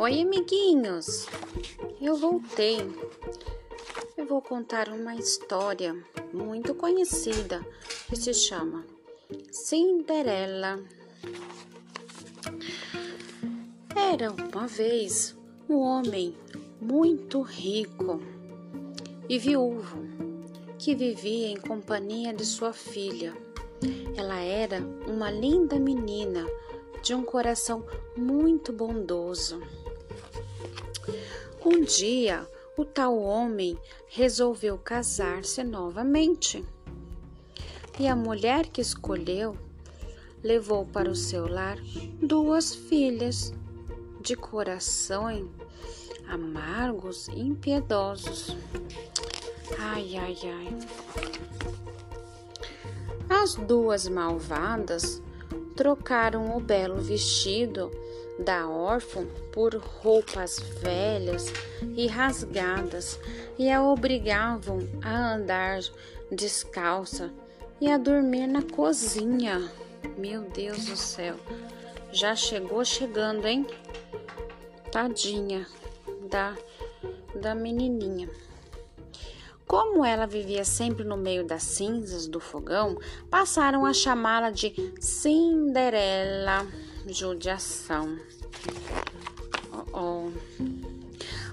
Oi, amiguinhos! Eu voltei. Eu vou contar uma história muito conhecida que se chama Cinderela. Era uma vez um homem muito rico e viúvo que vivia em companhia de sua filha. Ela era uma linda menina de um coração muito bondoso. Um dia, o tal homem resolveu casar-se novamente. E a mulher que escolheu levou para o seu lar duas filhas de coração amargos e impiedosos. Ai, ai, ai. As duas malvadas trocaram o belo vestido da órfã por roupas velhas e rasgadas e a obrigavam a andar descalça e a dormir na cozinha. Meu Deus do céu, já chegou chegando, hein? Tadinha da, da menininha. Como ela vivia sempre no meio das cinzas do fogão, passaram a chamá-la de Cinderela. Judiação. Oh, oh.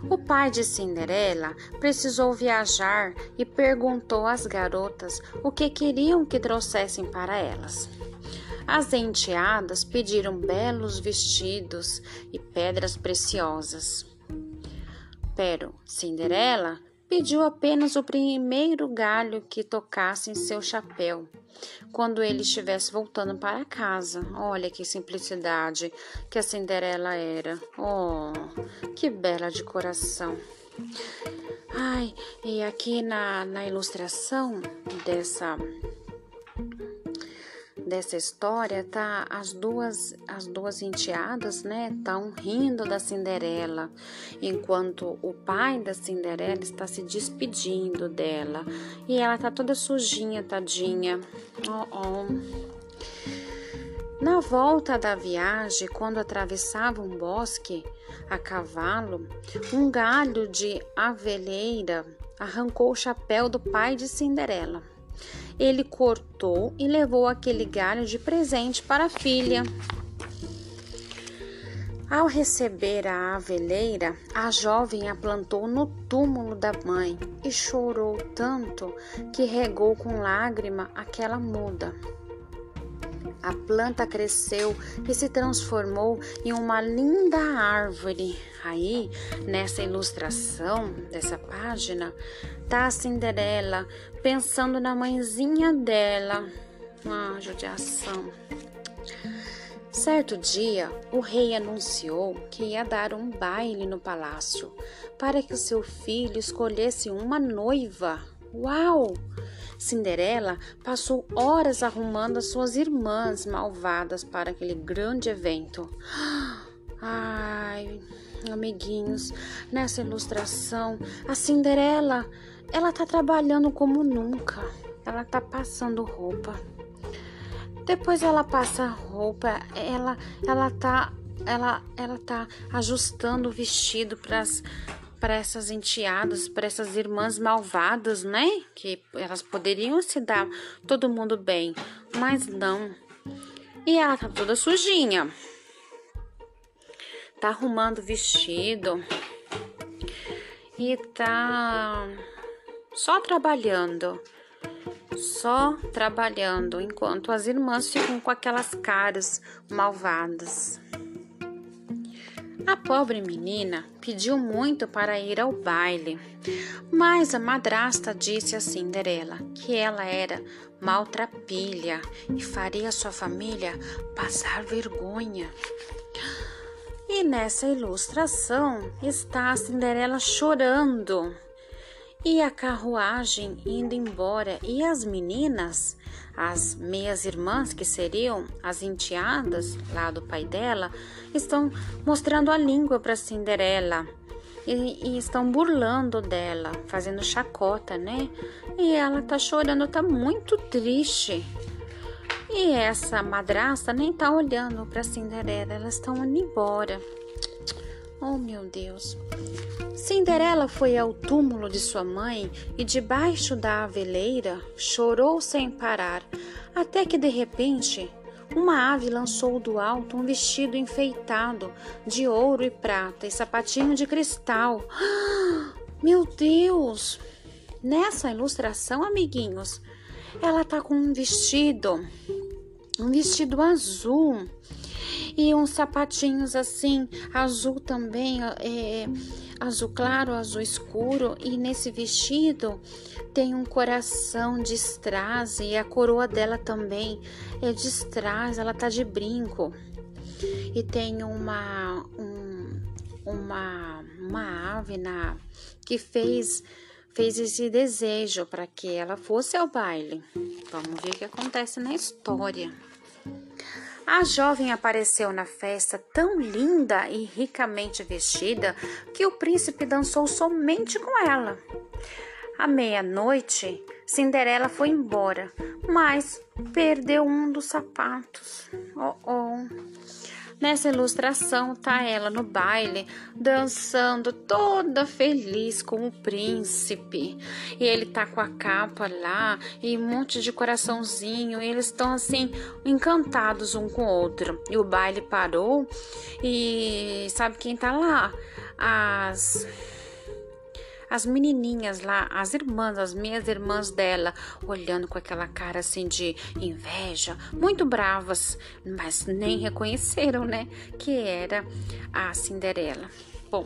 O pai de Cinderela precisou viajar e perguntou às garotas o que queriam que trouxessem para elas. As enteadas pediram belos vestidos e pedras preciosas. Pero Cinderela pediu apenas o primeiro galho que tocasse em seu chapéu quando ele estivesse voltando para casa. Olha que simplicidade que a Cinderela era. Oh, que bela de coração. Ai, e aqui na, na ilustração dessa dessa história tá as duas as duas enteadas, né, estão rindo da Cinderela, enquanto o pai da Cinderela está se despedindo dela e ela tá toda sujinha, tadinha. Oh, oh. Na volta da viagem, quando atravessava um bosque a cavalo, um galho de avelheira arrancou o chapéu do pai de Cinderela. Ele cortou e levou aquele galho de presente para a filha. Ao receber a aveleira, a jovem a plantou no túmulo da mãe e chorou tanto que regou com lágrima aquela muda. A planta cresceu e se transformou em uma linda árvore. Aí, nessa ilustração dessa página, tá a Cinderela pensando na mãezinha dela. Uma judiação. Certo dia, o rei anunciou que ia dar um baile no palácio para que o seu filho escolhesse uma noiva. Uau! Cinderela passou horas arrumando as suas irmãs malvadas para aquele grande evento. Ai, amiguinhos, nessa ilustração, a Cinderela, ela tá trabalhando como nunca. Ela tá passando roupa. Depois ela passa roupa, ela ela tá ela ela tá ajustando o vestido para as para essas enteadas, para essas irmãs malvadas, né? Que elas poderiam se dar todo mundo bem, mas não. E ela tá toda sujinha. Tá arrumando vestido e tá só trabalhando. Só trabalhando enquanto as irmãs ficam com aquelas caras malvadas. A pobre menina pediu muito para ir ao baile, mas a madrasta disse a Cinderela que ela era maltrapilha e faria sua família passar vergonha. E nessa ilustração está a Cinderela chorando e a carruagem indo embora e as meninas as meias irmãs, que seriam as enteadas lá do pai dela, estão mostrando a língua para Cinderela e, e, estão burlando dela, fazendo chacota, né? E ela tá chorando, tá muito triste. E essa madrasta nem tá olhando para Cinderela, elas estão indo embora. Oh, meu Deus. Cinderela foi ao túmulo de sua mãe e, debaixo da aveleira, chorou sem parar, até que de repente uma ave lançou do alto um vestido enfeitado de ouro e prata e sapatinho de cristal. Meu Deus! Nessa ilustração, amiguinhos, ela tá com um vestido, um vestido azul e uns sapatinhos assim, azul também, é, azul claro, azul escuro. E nesse vestido tem um coração de strass e a coroa dela também é de strass, ela tá de brinco. E tem uma, um, uma, uma ave na, que fez fez esse desejo para que ela fosse ao baile. Vamos ver o que acontece na história. A jovem apareceu na festa tão linda e ricamente vestida que o príncipe dançou somente com ela. À meia-noite, Cinderela foi embora, mas perdeu um dos sapatos. Oh, oh. Nessa ilustração tá ela no baile, dançando toda feliz com o príncipe. E ele tá com a capa lá e um monte de coraçãozinho. E eles estão assim encantados um com o outro. E o baile parou e sabe quem tá lá? As as menininhas lá, as irmãs, as minhas irmãs dela, olhando com aquela cara assim de inveja, muito bravas, mas nem reconheceram, né, que era a Cinderela. Bom,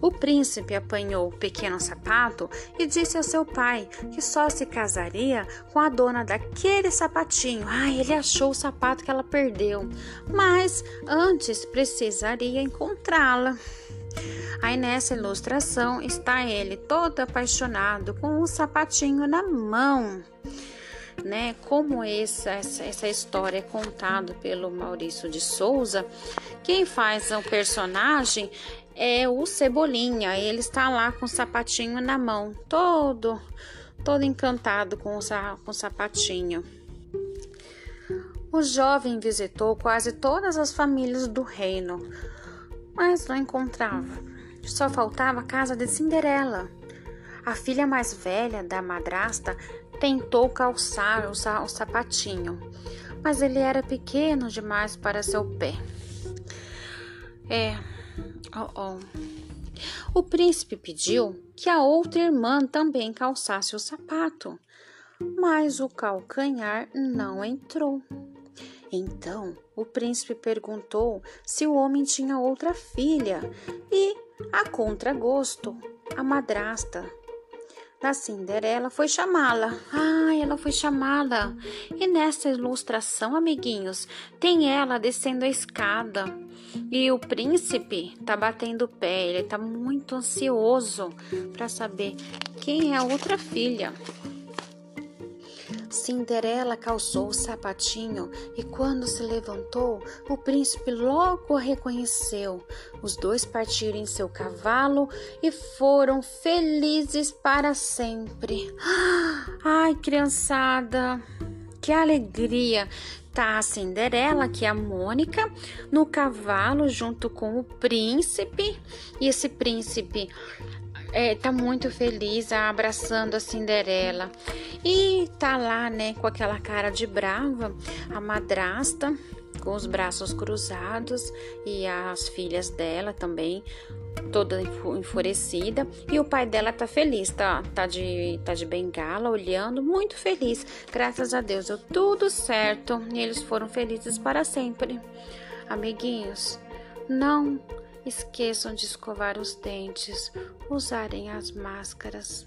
o príncipe apanhou o pequeno sapato e disse ao seu pai que só se casaria com a dona daquele sapatinho. Ah, ele achou o sapato que ela perdeu, mas antes precisaria encontrá-la. Aí nessa ilustração está ele todo apaixonado com o sapatinho na mão. Né? Como essa, essa, essa história é contada pelo Maurício de Souza, quem faz o personagem é o Cebolinha. Ele está lá com o sapatinho na mão, todo, todo encantado com o, com o sapatinho. O jovem visitou quase todas as famílias do reino, mas não encontrava. Só faltava a casa de Cinderela. A filha mais velha da madrasta tentou calçar o, sapatinho, mas ele era pequeno demais para seu pé. É, oh, oh. O príncipe pediu que a outra irmã também calçasse o sapato, mas o calcanhar não entrou. Então o príncipe perguntou se o homem tinha outra filha e, a contragosto, a madrasta da Cinderela foi chamá-la. Ah, ela foi chamá-la. E nessa ilustração, amiguinhos, tem ela descendo a escada. E o príncipe tá batendo o pé, ele tá muito ansioso para saber quem é a outra filha. Cinderela calçou o sapatinho e, quando se levantou, o príncipe logo a reconheceu. Os dois partiram em seu cavalo e foram felizes para sempre. Ai, criançada, que alegria! Tá a Cinderela, que é a Mônica, no cavalo junto com o príncipe, e esse príncipe é, tá muito feliz abraçando a Cinderela e tá lá, né, com aquela cara de brava, a madrasta com os braços cruzados e as filhas dela também toda enfurecida e o pai dela tá feliz, tá, tá de tá de bengala olhando, muito feliz. Graças a Deus deu tudo certo e eles foram felizes para sempre. Amiguinhos, não esqueçam de escovar os dentes, usarem as máscaras.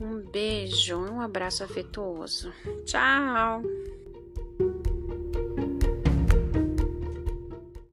Um beijo, um abraço afetuoso. Tchau!